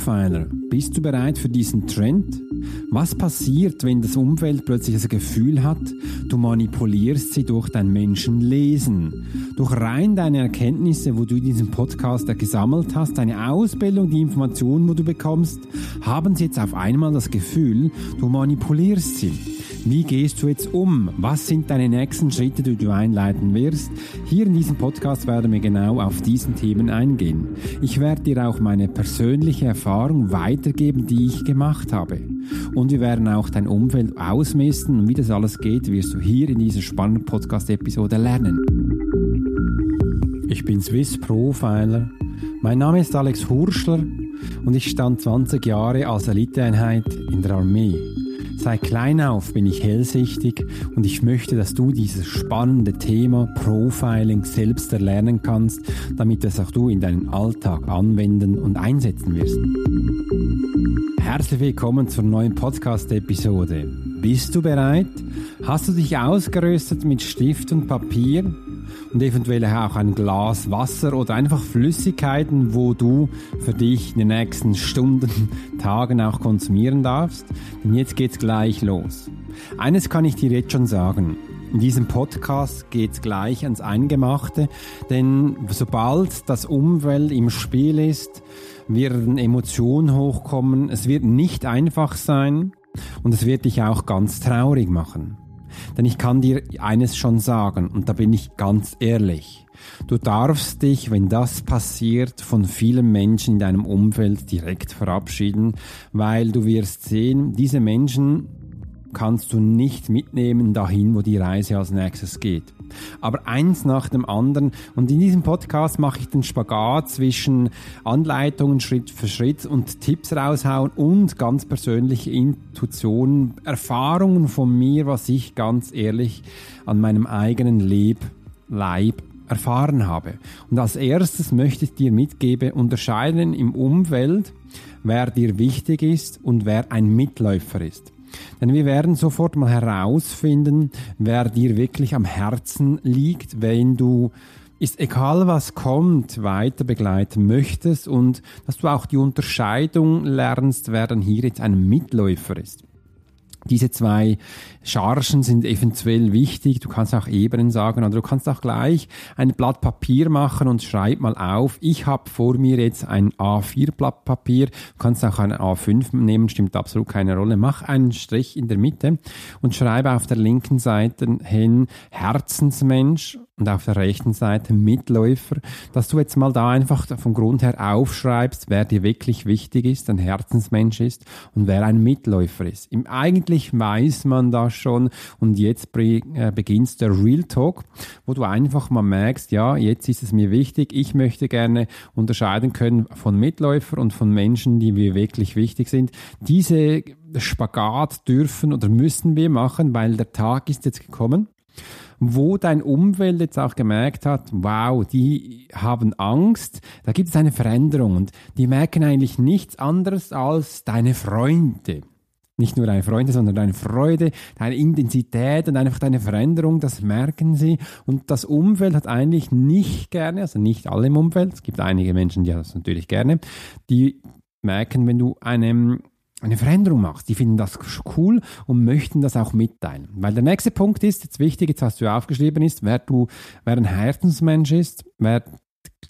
Profiler, bist du bereit für diesen Trend? Was passiert, wenn das Umfeld plötzlich das Gefühl hat, du manipulierst sie durch dein Menschenlesen? Durch rein deine Erkenntnisse, wo du in diesem Podcast gesammelt hast, deine Ausbildung, die Informationen, wo du bekommst, haben sie jetzt auf einmal das Gefühl, du manipulierst sie. Wie gehst du jetzt um? Was sind deine nächsten Schritte, die du einleiten wirst? Hier in diesem Podcast werden wir genau auf diesen Themen eingehen. Ich werde dir auch meine persönliche Erfahrung weitergeben, die ich gemacht habe. Und wir werden auch dein Umfeld ausmessen und wie das alles geht, wirst du hier in dieser spannenden Podcast-Episode lernen. Ich bin Swiss Profiler. Mein Name ist Alex Hurschler und ich stand 20 Jahre als Eliteeinheit in der Armee. Seit klein auf bin ich hellsichtig und ich möchte, dass du dieses spannende Thema Profiling selbst erlernen kannst, damit es auch du in deinen Alltag anwenden und einsetzen wirst. Herzlich willkommen zur neuen Podcast-Episode. Bist du bereit? Hast du dich ausgerüstet mit Stift und Papier? Und eventuell auch ein Glas Wasser oder einfach Flüssigkeiten, wo du für dich in den nächsten Stunden, Tagen auch konsumieren darfst. Denn jetzt geht's gleich los. Eines kann ich dir jetzt schon sagen. In diesem Podcast geht's gleich ans Eingemachte, denn sobald das Umwelt im Spiel ist, werden Emotionen hochkommen. Es wird nicht einfach sein und es wird dich auch ganz traurig machen. Denn ich kann dir eines schon sagen, und da bin ich ganz ehrlich. Du darfst dich, wenn das passiert, von vielen Menschen in deinem Umfeld direkt verabschieden, weil du wirst sehen, diese Menschen kannst du nicht mitnehmen dahin, wo die Reise als nächstes geht. Aber eins nach dem anderen. Und in diesem Podcast mache ich den Spagat zwischen Anleitungen Schritt für Schritt und Tipps raushauen und ganz persönliche Intuitionen, Erfahrungen von mir, was ich ganz ehrlich an meinem eigenen Leb, Leib erfahren habe. Und als erstes möchte ich dir mitgeben, unterscheiden im Umfeld, wer dir wichtig ist und wer ein Mitläufer ist. Denn wir werden sofort mal herausfinden, wer dir wirklich am Herzen liegt, wenn du ist egal was kommt, weiter begleiten möchtest und dass du auch die Unterscheidung lernst, wer dann hier jetzt ein Mitläufer ist. Diese zwei Chargen sind eventuell wichtig. Du kannst auch Ebenen sagen oder du kannst auch gleich ein Blatt Papier machen und schreib mal auf. Ich habe vor mir jetzt ein A4 Blatt Papier. Du kannst auch ein A5 nehmen, stimmt absolut keine Rolle. Mach einen Strich in der Mitte und schreibe auf der linken Seite hin Herzensmensch und auf der rechten Seite Mitläufer, dass du jetzt mal da einfach vom Grund her aufschreibst, wer dir wirklich wichtig ist, ein Herzensmensch ist und wer ein Mitläufer ist. Im, eigentlich weiß man das schon und jetzt äh, beginnt der Real Talk, wo du einfach mal merkst, ja, jetzt ist es mir wichtig, ich möchte gerne unterscheiden können von Mitläufer und von Menschen, die mir wirklich wichtig sind. Diese Spagat dürfen oder müssen wir machen, weil der Tag ist jetzt gekommen wo dein Umfeld jetzt auch gemerkt hat, wow, die haben Angst, da gibt es eine Veränderung und die merken eigentlich nichts anderes als deine Freunde. Nicht nur deine Freunde, sondern deine Freude, deine Intensität und einfach deine Veränderung, das merken sie. Und das Umfeld hat eigentlich nicht gerne, also nicht alle im Umfeld, es gibt einige Menschen, die das natürlich gerne, die merken, wenn du einem eine Veränderung machst. Die finden das cool und möchten das auch mitteilen. Weil der nächste Punkt ist, jetzt wichtig, jetzt hast du aufgeschrieben ist, wer du, wer ein Herzensmensch ist, wer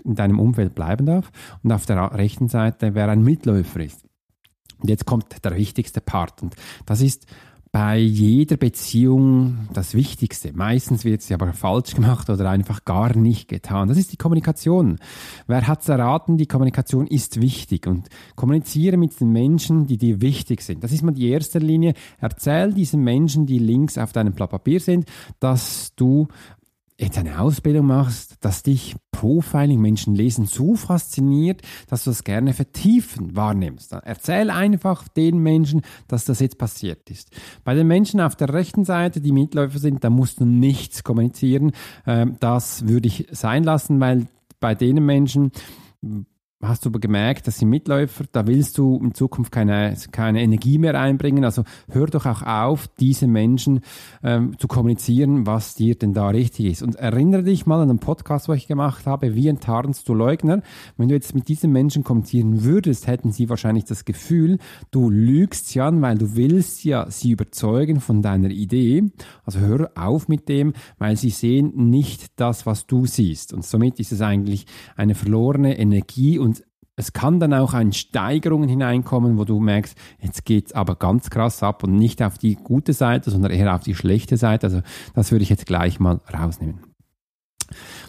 in deinem Umfeld bleiben darf und auf der rechten Seite, wer ein Mitläufer ist. Und jetzt kommt der wichtigste Part und das ist, bei jeder Beziehung das Wichtigste. Meistens wird sie aber falsch gemacht oder einfach gar nicht getan. Das ist die Kommunikation. Wer hat's erraten? Die Kommunikation ist wichtig und kommuniziere mit den Menschen, die dir wichtig sind. Das ist mal die erste Linie. Erzähl diesen Menschen, die links auf deinem Blatt Papier sind, dass du jetzt eine Ausbildung machst, dass dich Profiling, Menschen lesen so fasziniert, dass du das gerne vertiefen wahrnimmst. Dann erzähl einfach den Menschen, dass das jetzt passiert ist. Bei den Menschen auf der rechten Seite, die Mitläufer sind, da musst du nichts kommunizieren. Ähm, das würde ich sein lassen, weil bei den Menschen, hast du aber gemerkt, dass sie Mitläufer, da willst du in Zukunft keine, keine Energie mehr einbringen. Also hör doch auch auf, diese Menschen ähm, zu kommunizieren, was dir denn da richtig ist. Und erinnere dich mal an den Podcast, wo ich gemacht habe, wie enttarnst du Leugner? Wenn du jetzt mit diesen Menschen kommunizieren würdest, hätten sie wahrscheinlich das Gefühl, du lügst sie an, weil du willst ja sie überzeugen von deiner Idee. Also hör auf mit dem, weil sie sehen nicht das, was du siehst. Und somit ist es eigentlich eine verlorene Energie und es kann dann auch in Steigerungen hineinkommen, wo du merkst, jetzt geht es aber ganz krass ab und nicht auf die gute Seite, sondern eher auf die schlechte Seite. Also das würde ich jetzt gleich mal rausnehmen.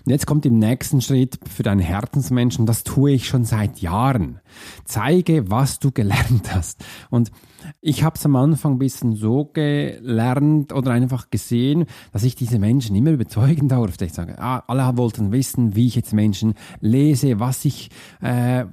Und jetzt kommt im nächsten Schritt für deinen Herzensmenschen, das tue ich schon seit Jahren. Zeige, was du gelernt hast. Und ich habe es am Anfang ein bisschen so gelernt oder einfach gesehen, dass ich diese Menschen immer überzeugen durfte. Ich sage, ah, alle wollten wissen, wie ich jetzt Menschen lese, was ich, äh,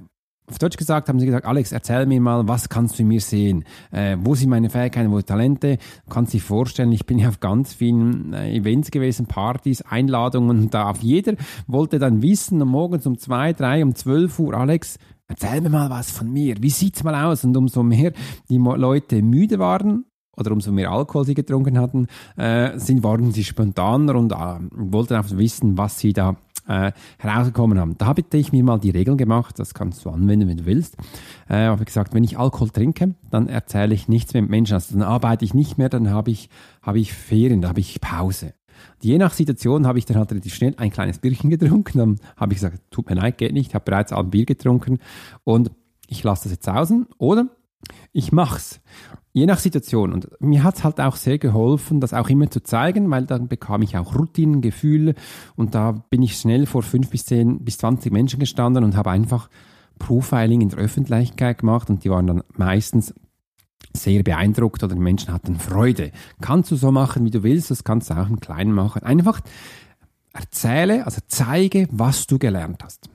auf Deutsch gesagt haben sie gesagt, Alex, erzähl mir mal, was kannst du in mir sehen? Äh, wo sind meine Fähigkeiten, wo Talente? Du kannst dir vorstellen, ich bin ja auf ganz vielen äh, Events gewesen, Partys, Einladungen da auf jeder wollte dann wissen, um morgens um zwei, drei, um zwölf Uhr, Alex, erzähl mir mal was von mir. Wie sieht's mal aus? Und umso mehr die Leute müde waren, oder umso mehr Alkohol sie getrunken hatten, äh, sind, waren sie spontaner und äh, wollten einfach wissen, was sie da äh, herausgekommen haben. Da habe ich mir mal die Regeln gemacht, das kannst du anwenden, wenn du willst. Äh, habe gesagt, wenn ich Alkohol trinke, dann erzähle ich nichts mit Menschen. Also dann arbeite ich nicht mehr, dann habe ich, habe ich Ferien, da habe ich Pause. Je nach Situation habe ich dann halt relativ schnell ein kleines Bierchen getrunken. Dann habe ich gesagt, tut mir leid, geht nicht, ich habe bereits ein Bier getrunken und ich lasse das jetzt außen. Oder ich mach's. Je nach Situation. Und mir hat es halt auch sehr geholfen, das auch immer zu zeigen, weil dann bekam ich auch Routinengefühle und da bin ich schnell vor fünf bis zehn bis zwanzig Menschen gestanden und habe einfach Profiling in der Öffentlichkeit gemacht und die waren dann meistens sehr beeindruckt oder die Menschen hatten Freude. Kannst du so machen, wie du willst, das kannst du auch im Kleinen machen. Einfach erzähle, also zeige, was du gelernt hast.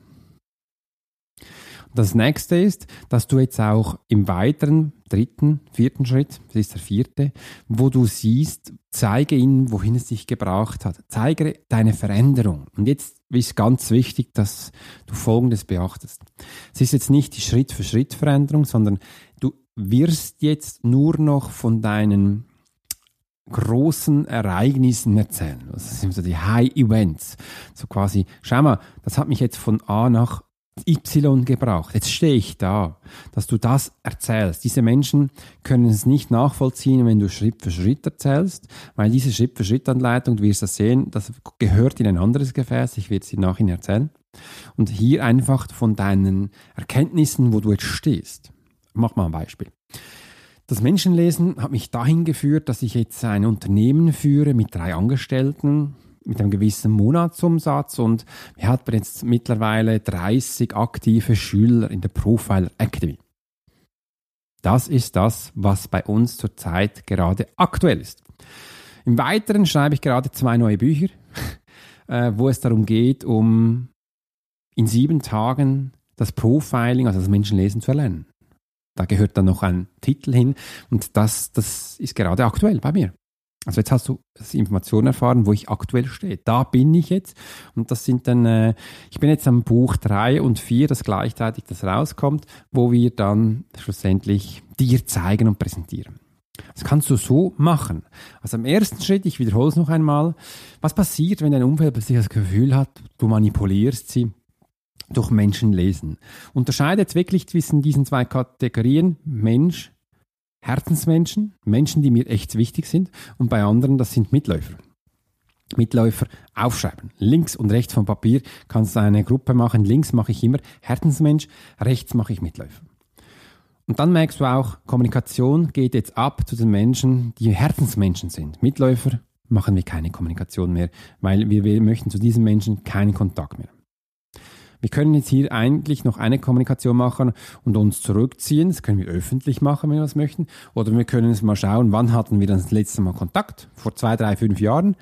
Das nächste ist, dass du jetzt auch im weiteren dritten, vierten Schritt, das ist der vierte, wo du siehst, zeige ihnen, wohin es dich gebracht hat. Zeige deine Veränderung. Und jetzt ist ganz wichtig, dass du Folgendes beachtest. Es ist jetzt nicht die Schritt-für-Schritt-Veränderung, sondern du wirst jetzt nur noch von deinen großen Ereignissen erzählen. Das sind so die High Events. So quasi, schau mal, das hat mich jetzt von A nach Y gebraucht. Jetzt stehe ich da, dass du das erzählst. Diese Menschen können es nicht nachvollziehen, wenn du Schritt für Schritt erzählst, weil diese Schritt für Schritt Anleitung, du wirst das sehen, das gehört in ein anderes Gefäß. Ich werde sie nachher erzählen. Und hier einfach von deinen Erkenntnissen, wo du jetzt stehst. Mach mal ein Beispiel. Das Menschenlesen hat mich dahin geführt, dass ich jetzt ein Unternehmen führe mit drei Angestellten, mit einem gewissen Monatsumsatz und wir haben jetzt mittlerweile 30 aktive Schüler in der Profiler Academy. Das ist das, was bei uns zurzeit gerade aktuell ist. Im Weiteren schreibe ich gerade zwei neue Bücher, äh, wo es darum geht, um in sieben Tagen das Profiling, also das Menschenlesen zu erlernen. Da gehört dann noch ein Titel hin und das, das ist gerade aktuell bei mir. Also jetzt hast du Informationen erfahren, wo ich aktuell stehe. Da bin ich jetzt und das sind dann, äh, ich bin jetzt am Buch 3 und 4, das gleichzeitig das rauskommt, wo wir dann schlussendlich dir zeigen und präsentieren. Das kannst du so machen. Also am ersten Schritt, ich wiederhole es noch einmal, was passiert, wenn dein Umfeld plötzlich das Gefühl hat, du manipulierst sie durch Menschen lesen. Unterscheidet wirklich zwischen diesen zwei Kategorien Mensch Herzensmenschen, Menschen, die mir echt wichtig sind und bei anderen, das sind Mitläufer. Mitläufer aufschreiben. Links und rechts vom Papier kannst du eine Gruppe machen. Links mache ich immer Herzensmensch, rechts mache ich Mitläufer. Und dann merkst du auch, Kommunikation geht jetzt ab zu den Menschen, die Herzensmenschen sind. Mitläufer machen wir keine Kommunikation mehr, weil wir, wir möchten zu diesen Menschen keinen Kontakt mehr. Wir können jetzt hier eigentlich noch eine Kommunikation machen und uns zurückziehen. Das können wir öffentlich machen, wenn wir das möchten. Oder wir können es mal schauen, wann hatten wir das letzte Mal Kontakt? Vor zwei, drei, fünf Jahren.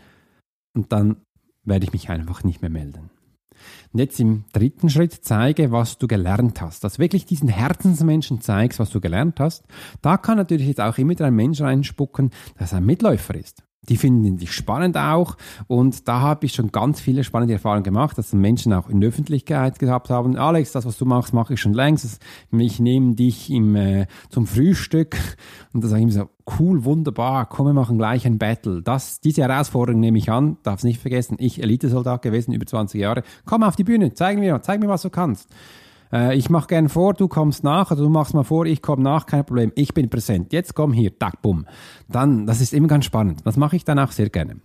Und dann werde ich mich einfach nicht mehr melden. Und jetzt im dritten Schritt zeige, was du gelernt hast. Dass wirklich diesen Herzensmenschen zeigst, was du gelernt hast. Da kann natürlich jetzt auch immer ein Mensch reinspucken, dass er ein Mitläufer ist. Die finden dich spannend auch. Und da habe ich schon ganz viele spannende Erfahrungen gemacht, dass Menschen auch in der Öffentlichkeit gehabt haben, Alex, das, was du machst, mache ich schon längst. Ich nehme dich im, äh, zum Frühstück. Und da sage ich mir so, cool, wunderbar, komm, wir machen gleich ein Battle. Das, diese Herausforderung nehme ich an, darf es nicht vergessen. Ich Elitesoldat gewesen, über 20 Jahre. Komm auf die Bühne, zeig mir, zeig mir, was du kannst. Äh, ich mache gern vor, du kommst nach, oder du machst mal vor, ich komme nach, kein Problem. Ich bin präsent. Jetzt komm hier, tack, bumm. Dann, das ist immer ganz spannend. Das mache ich dann auch sehr gerne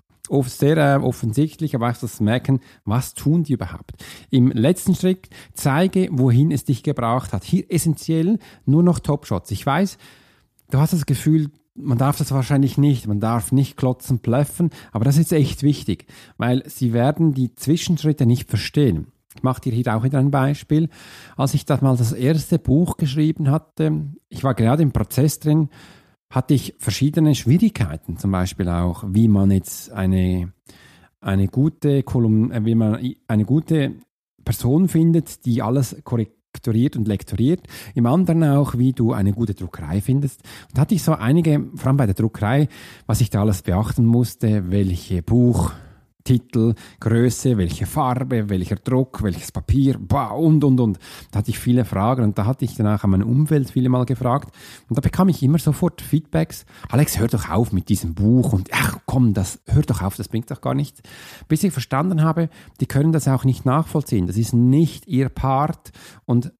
sehr äh, offensichtlich, aber auch das Merken, was tun die überhaupt. Im letzten Schritt zeige, wohin es dich gebraucht hat. Hier essentiell nur noch Top-Shots. Ich weiß, du hast das Gefühl, man darf das wahrscheinlich nicht, man darf nicht klotzen, blöffen, aber das ist echt wichtig, weil sie werden die Zwischenschritte nicht verstehen. Ich mache dir hier auch wieder ein Beispiel. Als ich das mal das erste Buch geschrieben hatte, ich war gerade im Prozess drin, hatte ich verschiedene Schwierigkeiten, zum Beispiel auch, wie man jetzt eine, eine gute Kolumn, äh, wie man eine gute Person findet, die alles korrektoriert und lektoriert. Im anderen auch, wie du eine gute Druckerei findest. Und da hatte ich so einige, vor allem bei der Druckerei, was ich da alles beachten musste, welche Buch, Titel, Größe, welche Farbe, welcher Druck, welches Papier, bah, und, und, und. Da hatte ich viele Fragen und da hatte ich danach an meine Umwelt viele Mal gefragt und da bekam ich immer sofort Feedbacks. Alex, hör doch auf mit diesem Buch und ach komm, das, hör doch auf, das bringt doch gar nichts. Bis ich verstanden habe, die können das auch nicht nachvollziehen. Das ist nicht ihr Part und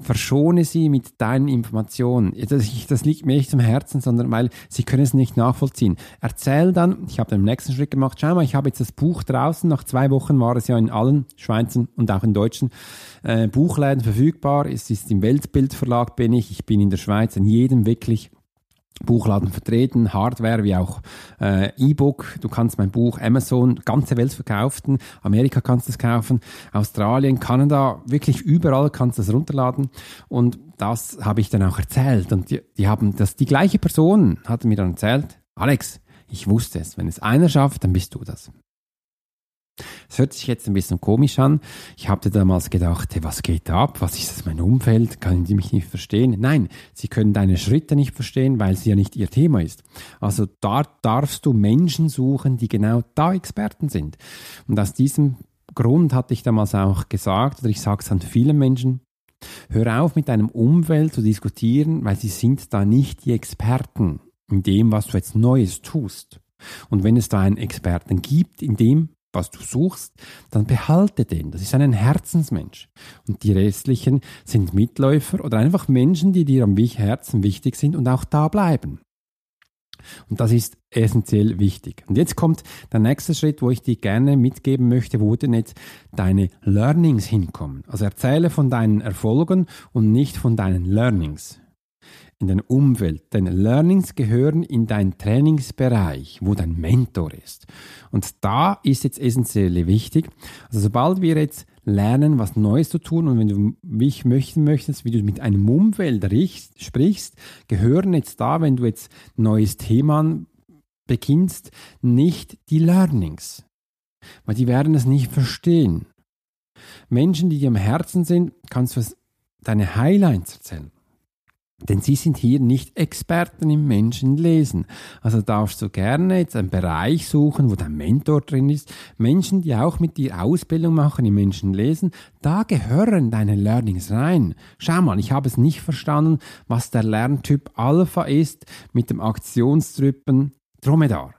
verschone sie mit deinen Informationen. Das, das, liegt mir nicht zum Herzen, sondern weil sie können es nicht nachvollziehen. Erzähl dann, ich habe den nächsten Schritt gemacht, schau mal, ich habe jetzt das Buch draußen, nach zwei Wochen war es ja in allen Schweizen und auch in deutschen äh, Buchläden verfügbar. Es ist im Weltbildverlag bin ich, ich bin in der Schweiz, in jedem wirklich Buchladen vertreten, Hardware wie auch äh, E-Book. Du kannst mein Buch Amazon, ganze Welt verkaufen, Amerika kannst es kaufen, Australien, Kanada, wirklich überall kannst du es runterladen. Und das habe ich dann auch erzählt. Und die, die haben das, die gleiche Person hat mir dann erzählt, Alex, ich wusste es, wenn es einer schafft, dann bist du das. Es hört sich jetzt ein bisschen komisch an. Ich habe damals gedacht, hey, was geht ab? Was ist das mein Umfeld? Können die mich nicht verstehen? Nein, sie können deine Schritte nicht verstehen, weil sie ja nicht ihr Thema ist. Also da darfst du Menschen suchen, die genau da Experten sind. Und aus diesem Grund hatte ich damals auch gesagt, oder ich sage es an vielen Menschen, hör auf mit deinem Umfeld zu diskutieren, weil sie sind da nicht die Experten in dem, was du jetzt Neues tust. Und wenn es da einen Experten gibt in dem, was du suchst, dann behalte den. Das ist ein Herzensmensch. Und die restlichen sind Mitläufer oder einfach Menschen, die dir am Herzen wichtig sind und auch da bleiben. Und das ist essentiell wichtig. Und jetzt kommt der nächste Schritt, wo ich dir gerne mitgeben möchte, wo denn jetzt deine Learnings hinkommen. Also erzähle von deinen Erfolgen und nicht von deinen Learnings in deiner Umwelt. Deine Learnings gehören in deinen Trainingsbereich, wo dein Mentor ist. Und da ist jetzt essentiell wichtig. Also sobald wir jetzt lernen, was Neues zu tun und wenn du mich möchten möchtest, wie du mit einem Umfeld sprichst, gehören jetzt da, wenn du jetzt neues Thema beginnst, nicht die Learnings. Weil die werden es nicht verstehen. Menschen, die dir am Herzen sind, kannst du deine Highlights erzählen. Denn sie sind hier nicht Experten im Menschenlesen. Also darfst du gerne jetzt einen Bereich suchen, wo dein Mentor drin ist. Menschen, die auch mit dir Ausbildung machen im Menschenlesen, da gehören deine Learnings rein. Schau mal, ich habe es nicht verstanden, was der Lerntyp Alpha ist mit dem Aktionstypen Dromedar.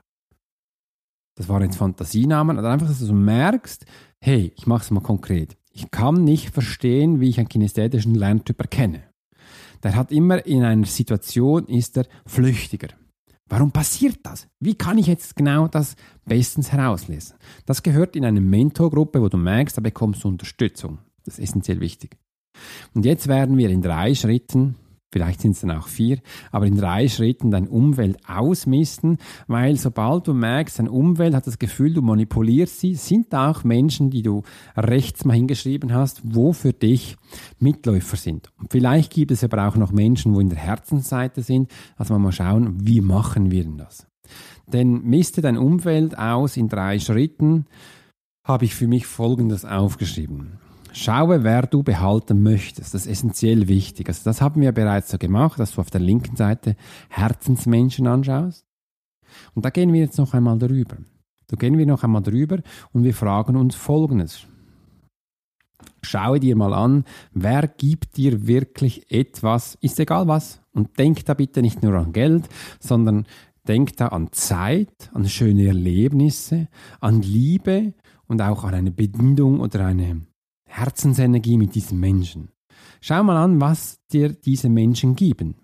Das waren jetzt Fantasienamen, aber einfach, dass du merkst, hey, ich mache es mal konkret. Ich kann nicht verstehen, wie ich einen kinästhetischen Lerntyp erkenne der hat immer in einer Situation, ist er flüchtiger. Warum passiert das? Wie kann ich jetzt genau das bestens herauslesen? Das gehört in eine Mentorgruppe, wo du merkst, da bekommst du Unterstützung. Das ist essentiell wichtig. Und jetzt werden wir in drei Schritten Vielleicht sind es dann auch vier, aber in drei Schritten dein Umwelt ausmisten, weil sobald du merkst, dein Umwelt hat das Gefühl, du manipulierst sie, sind da auch Menschen, die du rechts mal hingeschrieben hast, wo für dich Mitläufer sind. Und vielleicht gibt es aber auch noch Menschen, wo in der Herzensseite sind, also mal schauen, wie machen wir denn das? Denn miste dein Umfeld aus in drei Schritten, habe ich für mich Folgendes aufgeschrieben. Schaue, wer du behalten möchtest. Das ist essentiell wichtig. Also das haben wir bereits so gemacht, dass du auf der linken Seite Herzensmenschen anschaust. Und da gehen wir jetzt noch einmal drüber. Da gehen wir noch einmal drüber und wir fragen uns Folgendes. Schaue dir mal an, wer gibt dir wirklich etwas, ist egal was. Und denk da bitte nicht nur an Geld, sondern denk da an Zeit, an schöne Erlebnisse, an Liebe und auch an eine Bindung oder eine Herzensenergie mit diesem Menschen. Schau mal an, was dir diese Menschen geben.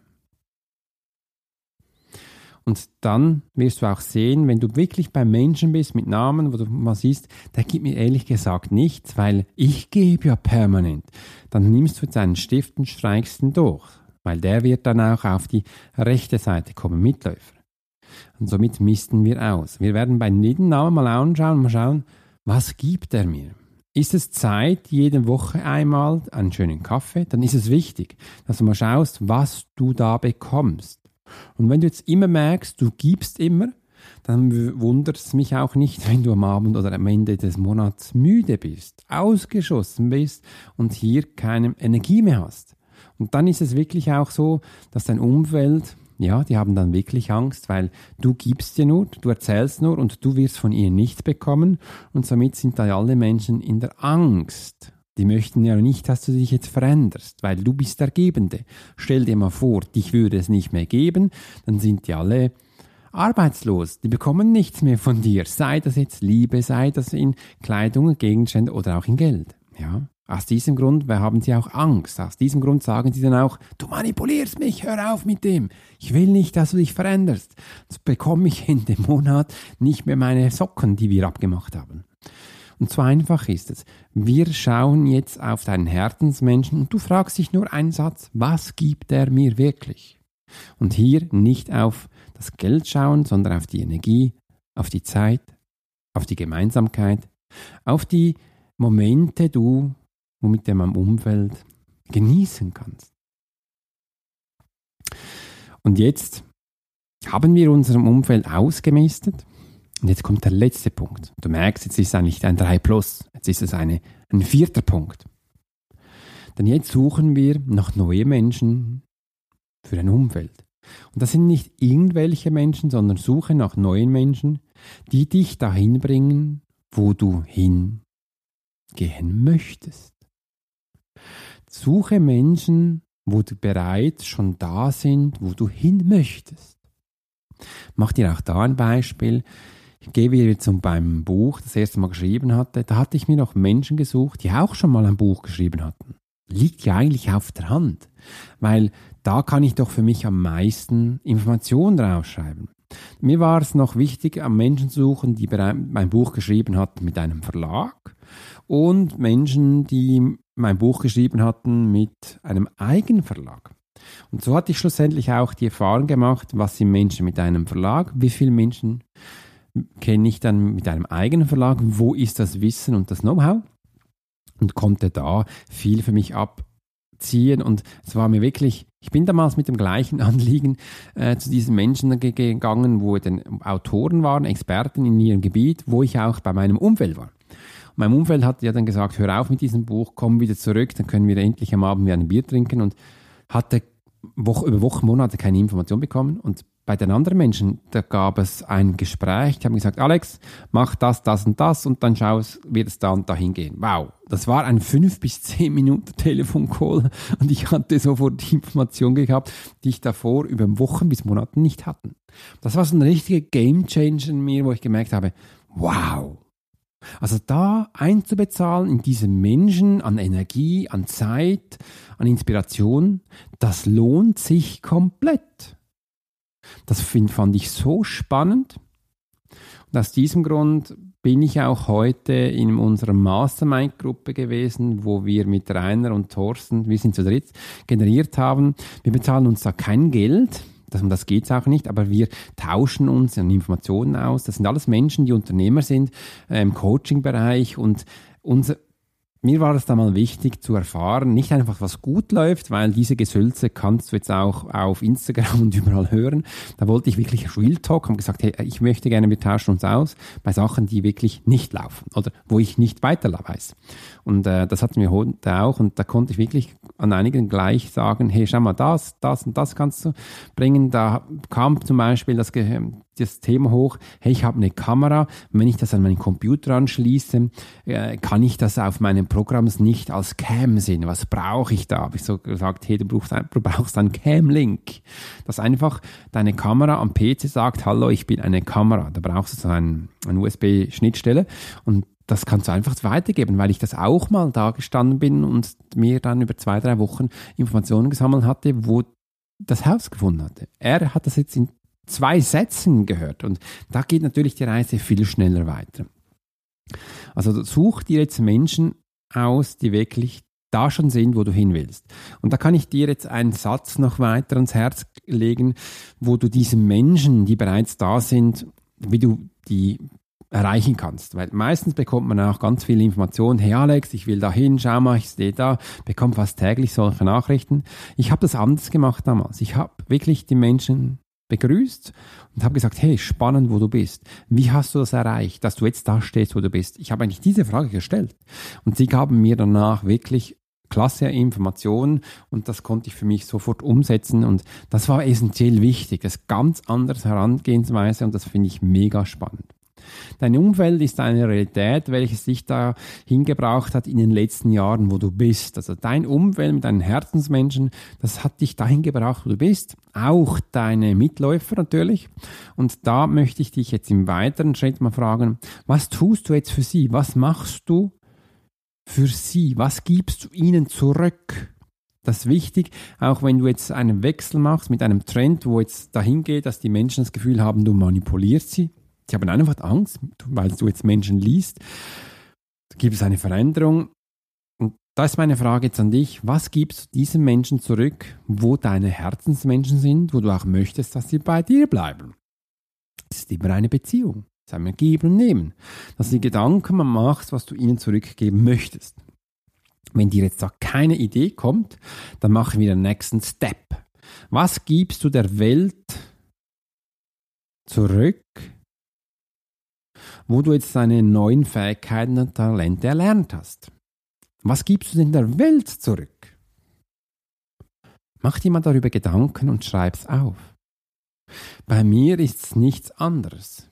Und dann wirst du auch sehen, wenn du wirklich beim Menschen bist mit Namen, wo du mal siehst, der gibt mir ehrlich gesagt nichts, weil ich gebe ja permanent. Dann nimmst du jetzt einen Stift und streichst ihn durch, weil der wird dann auch auf die rechte Seite kommen, Mitläufer. Und somit misten wir aus. Wir werden bei jedem Namen mal anschauen, mal schauen, was gibt er mir? Ist es Zeit, jede Woche einmal einen schönen Kaffee? Dann ist es wichtig, dass du mal schaust, was du da bekommst. Und wenn du jetzt immer merkst, du gibst immer, dann wundert es mich auch nicht, wenn du am Abend oder am Ende des Monats müde bist, ausgeschossen bist und hier keine Energie mehr hast. Und dann ist es wirklich auch so, dass dein Umfeld, ja, die haben dann wirklich Angst, weil du gibst dir nur, du erzählst nur und du wirst von ihr nichts bekommen und somit sind da alle Menschen in der Angst. Die möchten ja nicht, dass du dich jetzt veränderst, weil du bist der Gebende. Stell dir mal vor, dich würde es nicht mehr geben, dann sind die alle arbeitslos. Die bekommen nichts mehr von dir, sei das jetzt Liebe, sei das in Kleidung, Gegenstände oder auch in Geld. Ja. Aus diesem Grund haben sie auch Angst. Aus diesem Grund sagen sie dann auch, du manipulierst mich, hör auf mit dem. Ich will nicht, dass du dich veränderst. Jetzt bekomme ich in dem Monat nicht mehr meine Socken, die wir abgemacht haben. Und so einfach ist es. Wir schauen jetzt auf deinen Herzensmenschen und du fragst dich nur einen Satz, was gibt er mir wirklich? Und hier nicht auf das Geld schauen, sondern auf die Energie, auf die Zeit, auf die Gemeinsamkeit, auf die Momente du, womit du am Umfeld genießen kannst. Und jetzt haben wir unserem Umfeld ausgemistet und jetzt kommt der letzte Punkt. Du merkst, jetzt ist es eigentlich ein 3 plus. Jetzt ist es eine, ein vierter Punkt. Denn jetzt suchen wir nach neuen Menschen für ein Umfeld. Und das sind nicht irgendwelche Menschen, sondern suche nach neuen Menschen, die dich dahin bringen, wo du hingehen möchtest. Suche Menschen, wo du bereits schon da sind, wo du hin möchtest. Mach dir auch da ein Beispiel. Ich gehe wieder zum beim Buch, das erste Mal geschrieben hatte. Da hatte ich mir noch Menschen gesucht, die auch schon mal ein Buch geschrieben hatten. Liegt ja eigentlich auf der Hand, weil da kann ich doch für mich am meisten Informationen draufschreiben. Mir war es noch wichtig, am Menschen zu suchen, die mein Buch geschrieben hatten mit einem Verlag und Menschen, die mein Buch geschrieben hatten mit einem Eigenverlag. Und so hatte ich schlussendlich auch die Erfahrung gemacht, was sind Menschen mit einem Verlag, wie viele Menschen kenne ich dann mit einem eigenen Verlag, wo ist das Wissen und das Know-how und konnte da viel für mich abziehen und es war mir wirklich, ich bin damals mit dem gleichen Anliegen äh, zu diesen Menschen gegangen, wo den Autoren waren, Experten in ihrem Gebiet, wo ich auch bei meinem Umfeld war. Mein Umfeld hat ja dann gesagt, hör auf mit diesem Buch, komm wieder zurück, dann können wir endlich am Abend wieder ein Bier trinken und hatte Woche, über Wochen, Monate keine Information bekommen und bei den anderen Menschen, da gab es ein Gespräch, die haben gesagt, Alex, mach das, das und das und dann schau, wird es da und da hingehen. Wow, das war ein fünf bis zehn Minuten Telefoncall und ich hatte sofort die Information gehabt, die ich davor über Wochen bis Monaten nicht hatten. Das war so ein richtiger Game Changer in mir, wo ich gemerkt habe, wow. Also da einzubezahlen in diese Menschen an Energie, an Zeit, an Inspiration, das lohnt sich komplett. Das find, fand ich so spannend. Und aus diesem Grund bin ich auch heute in unserer Mastermind-Gruppe gewesen, wo wir mit Rainer und Thorsten, wir sind zu dritt, generiert haben. Wir bezahlen uns da kein Geld, das, um das geht es auch nicht, aber wir tauschen uns an Informationen aus. Das sind alles Menschen, die Unternehmer sind äh, im Coaching-Bereich und unser, mir war es da mal wichtig zu erfahren, nicht einfach was gut läuft, weil diese Gesülze kannst du jetzt auch auf Instagram und überall hören. Da wollte ich wirklich Real Talk, haben gesagt, hey, ich möchte gerne, wir tauschen uns aus bei Sachen, die wirklich nicht laufen oder wo ich nicht weiter weiß. Und äh, das hatten wir heute auch und da konnte ich wirklich an einigen gleich sagen, hey, schau mal, das, das und das kannst du bringen. Da kam zum Beispiel das, das Thema hoch, hey, ich habe eine Kamera, wenn ich das an meinen Computer anschließe, äh, kann ich das auf meinem Programm nicht als Cam sehen. Was brauche ich da? Habe ich so gesagt, hey, du brauchst, du brauchst einen Cam-Link. Dass einfach deine Kamera am PC sagt, hallo, ich bin eine Kamera. Da brauchst du so ein, eine USB-Schnittstelle und das kannst du einfach weitergeben, weil ich das auch mal da gestanden bin und mir dann über zwei, drei Wochen Informationen gesammelt hatte, wo das Haus gefunden hatte. Er hat das jetzt in zwei Sätzen gehört und da geht natürlich die Reise viel schneller weiter. Also such dir jetzt Menschen aus, die wirklich da schon sind, wo du hin willst. Und da kann ich dir jetzt einen Satz noch weiter ans Herz legen, wo du diesen Menschen, die bereits da sind, wie du die erreichen kannst. Weil meistens bekommt man auch ganz viele Informationen. Hey Alex, ich will da hin, schau mal, ich stehe da, bekomme fast täglich solche Nachrichten. Ich habe das anders gemacht damals. Ich habe wirklich die Menschen begrüßt und habe gesagt, hey, spannend, wo du bist. Wie hast du das erreicht, dass du jetzt da stehst, wo du bist? Ich habe eigentlich diese Frage gestellt. Und sie gaben mir danach wirklich klasse Informationen und das konnte ich für mich sofort umsetzen und das war essentiell wichtig. Das ist ganz anders Herangehensweise und das finde ich mega spannend. Dein Umfeld ist eine Realität, welches dich da hingebracht hat in den letzten Jahren, wo du bist. Also dein Umfeld mit deinen Herzensmenschen, das hat dich dahin gebracht, wo du bist. Auch deine Mitläufer natürlich. Und da möchte ich dich jetzt im weiteren Schritt mal fragen, was tust du jetzt für sie? Was machst du für sie? Was gibst du ihnen zurück? Das ist wichtig, auch wenn du jetzt einen Wechsel machst mit einem Trend, wo jetzt dahin geht, dass die Menschen das Gefühl haben, du manipulierst sie, Sie haben einfach Angst, weil du jetzt Menschen liest. Da gibt es eine Veränderung. Und da ist meine Frage jetzt an dich. Was gibst du diesen Menschen zurück, wo deine Herzensmenschen sind, wo du auch möchtest, dass sie bei dir bleiben? Das ist immer eine Beziehung. Das ist einmal geben und nehmen. Dass die Gedanken machst, was du ihnen zurückgeben möchtest. Wenn dir jetzt da keine Idee kommt, dann machen wir den nächsten Step. Was gibst du der Welt zurück, wo du jetzt deine neuen Fähigkeiten und Talente erlernt hast. Was gibst du denn der Welt zurück? Mach dir mal darüber Gedanken und schreib's auf. Bei mir ist es nichts anderes.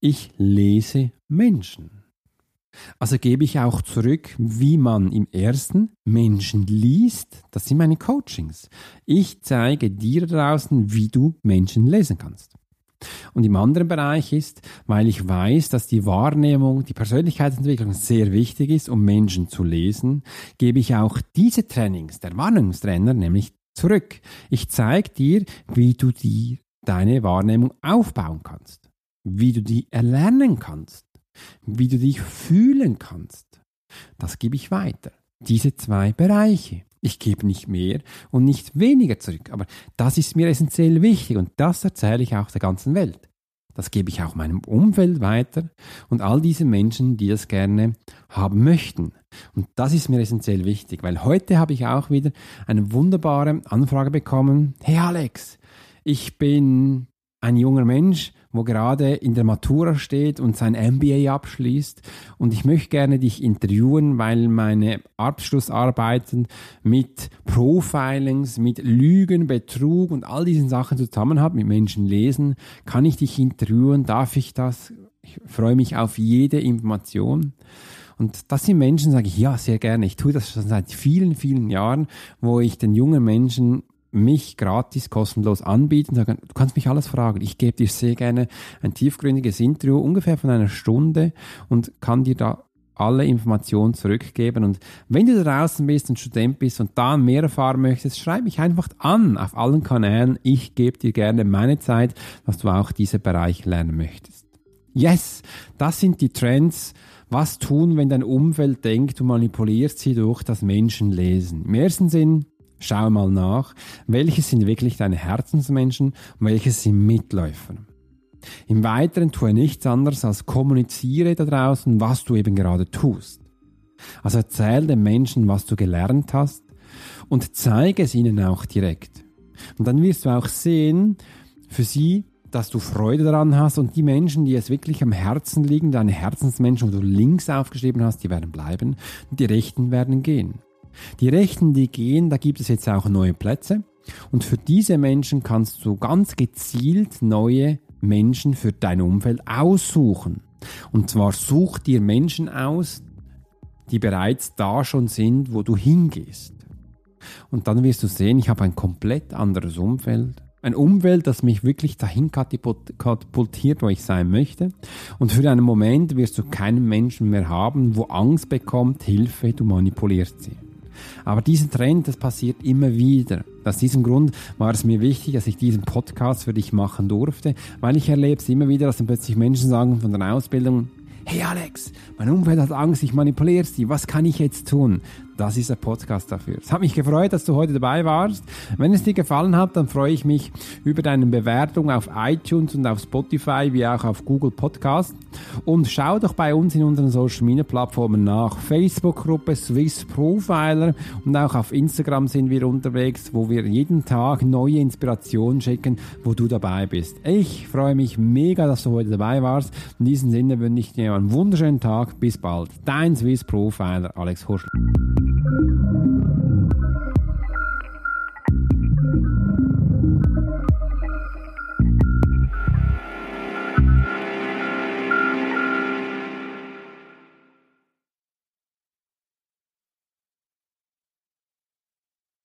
Ich lese Menschen. Also gebe ich auch zurück, wie man im ersten Menschen liest. Das sind meine Coachings. Ich zeige dir draußen, wie du Menschen lesen kannst. Und im anderen Bereich ist, weil ich weiß, dass die Wahrnehmung, die Persönlichkeitsentwicklung sehr wichtig ist, um Menschen zu lesen, gebe ich auch diese Trainings, der Wahrnehmungstrainer, nämlich zurück. Ich zeige dir, wie du die, deine Wahrnehmung aufbauen kannst, wie du die erlernen kannst, wie du dich fühlen kannst. Das gebe ich weiter. Diese zwei Bereiche. Ich gebe nicht mehr und nicht weniger zurück. Aber das ist mir essentiell wichtig und das erzähle ich auch der ganzen Welt. Das gebe ich auch meinem Umfeld weiter und all diesen Menschen, die das gerne haben möchten. Und das ist mir essentiell wichtig, weil heute habe ich auch wieder eine wunderbare Anfrage bekommen. Hey Alex, ich bin ein junger Mensch, wo gerade in der Matura steht und sein MBA abschließt. Und ich möchte gerne dich interviewen, weil meine Abschlussarbeiten mit Profilings, mit Lügen, Betrug und all diesen Sachen zusammen haben, mit Menschen lesen. Kann ich dich interviewen? Darf ich das? Ich freue mich auf jede Information. Und das sind Menschen, sage ich, ja, sehr gerne. Ich tue das schon seit vielen, vielen Jahren, wo ich den jungen Menschen mich gratis, kostenlos anbieten, sagen, du kannst mich alles fragen. Ich gebe dir sehr gerne ein tiefgründiges Interview, ungefähr von einer Stunde und kann dir da alle Informationen zurückgeben. Und wenn du draußen bist und Student bist und da mehr erfahren möchtest, schreib mich einfach an auf allen Kanälen. Ich gebe dir gerne meine Zeit, dass du auch diese Bereich lernen möchtest. Yes, das sind die Trends. Was tun, wenn dein Umfeld denkt, du manipulierst sie durch das Menschenlesen? Im ersten Sinn, Schau mal nach, welche sind wirklich deine Herzensmenschen und welche sind Mitläufer. Im Weiteren tue nichts anderes als kommuniziere da draußen, was du eben gerade tust. Also erzähl den Menschen, was du gelernt hast und zeige es ihnen auch direkt. Und dann wirst du auch sehen, für sie, dass du Freude daran hast und die Menschen, die es wirklich am Herzen liegen, deine Herzensmenschen, wo du links aufgeschrieben hast, die werden bleiben und die Rechten werden gehen. Die Rechten, die gehen, da gibt es jetzt auch neue Plätze und für diese Menschen kannst du ganz gezielt neue Menschen für dein Umfeld aussuchen. Und zwar such dir Menschen aus, die bereits da schon sind, wo du hingehst. Und dann wirst du sehen, ich habe ein komplett anderes Umfeld. Ein Umfeld, das mich wirklich dahin katapultiert, wo ich sein möchte. Und für einen Moment wirst du keinen Menschen mehr haben, wo Angst bekommt, Hilfe, du manipulierst sie. Aber dieser Trend, das passiert immer wieder. Aus diesem Grund war es mir wichtig, dass ich diesen Podcast für dich machen durfte, weil ich erlebe es immer wieder, dass dann plötzlich Menschen sagen von der Ausbildung, hey Alex, mein Umfeld hat Angst, ich manipuliere sie, was kann ich jetzt tun? Das ist der Podcast dafür. Es hat mich gefreut, dass du heute dabei warst. Wenn es dir gefallen hat, dann freue ich mich über deine Bewertung auf iTunes und auf Spotify wie auch auf Google Podcast. Und schau doch bei uns in unseren Social Media Plattformen nach. Facebook-Gruppe Swiss Profiler und auch auf Instagram sind wir unterwegs, wo wir jeden Tag neue Inspirationen schicken, wo du dabei bist. Ich freue mich mega, dass du heute dabei warst. In diesem Sinne wünsche ich dir einen wunderschönen Tag. Bis bald. Dein Swiss Profiler Alex Horschler. thank you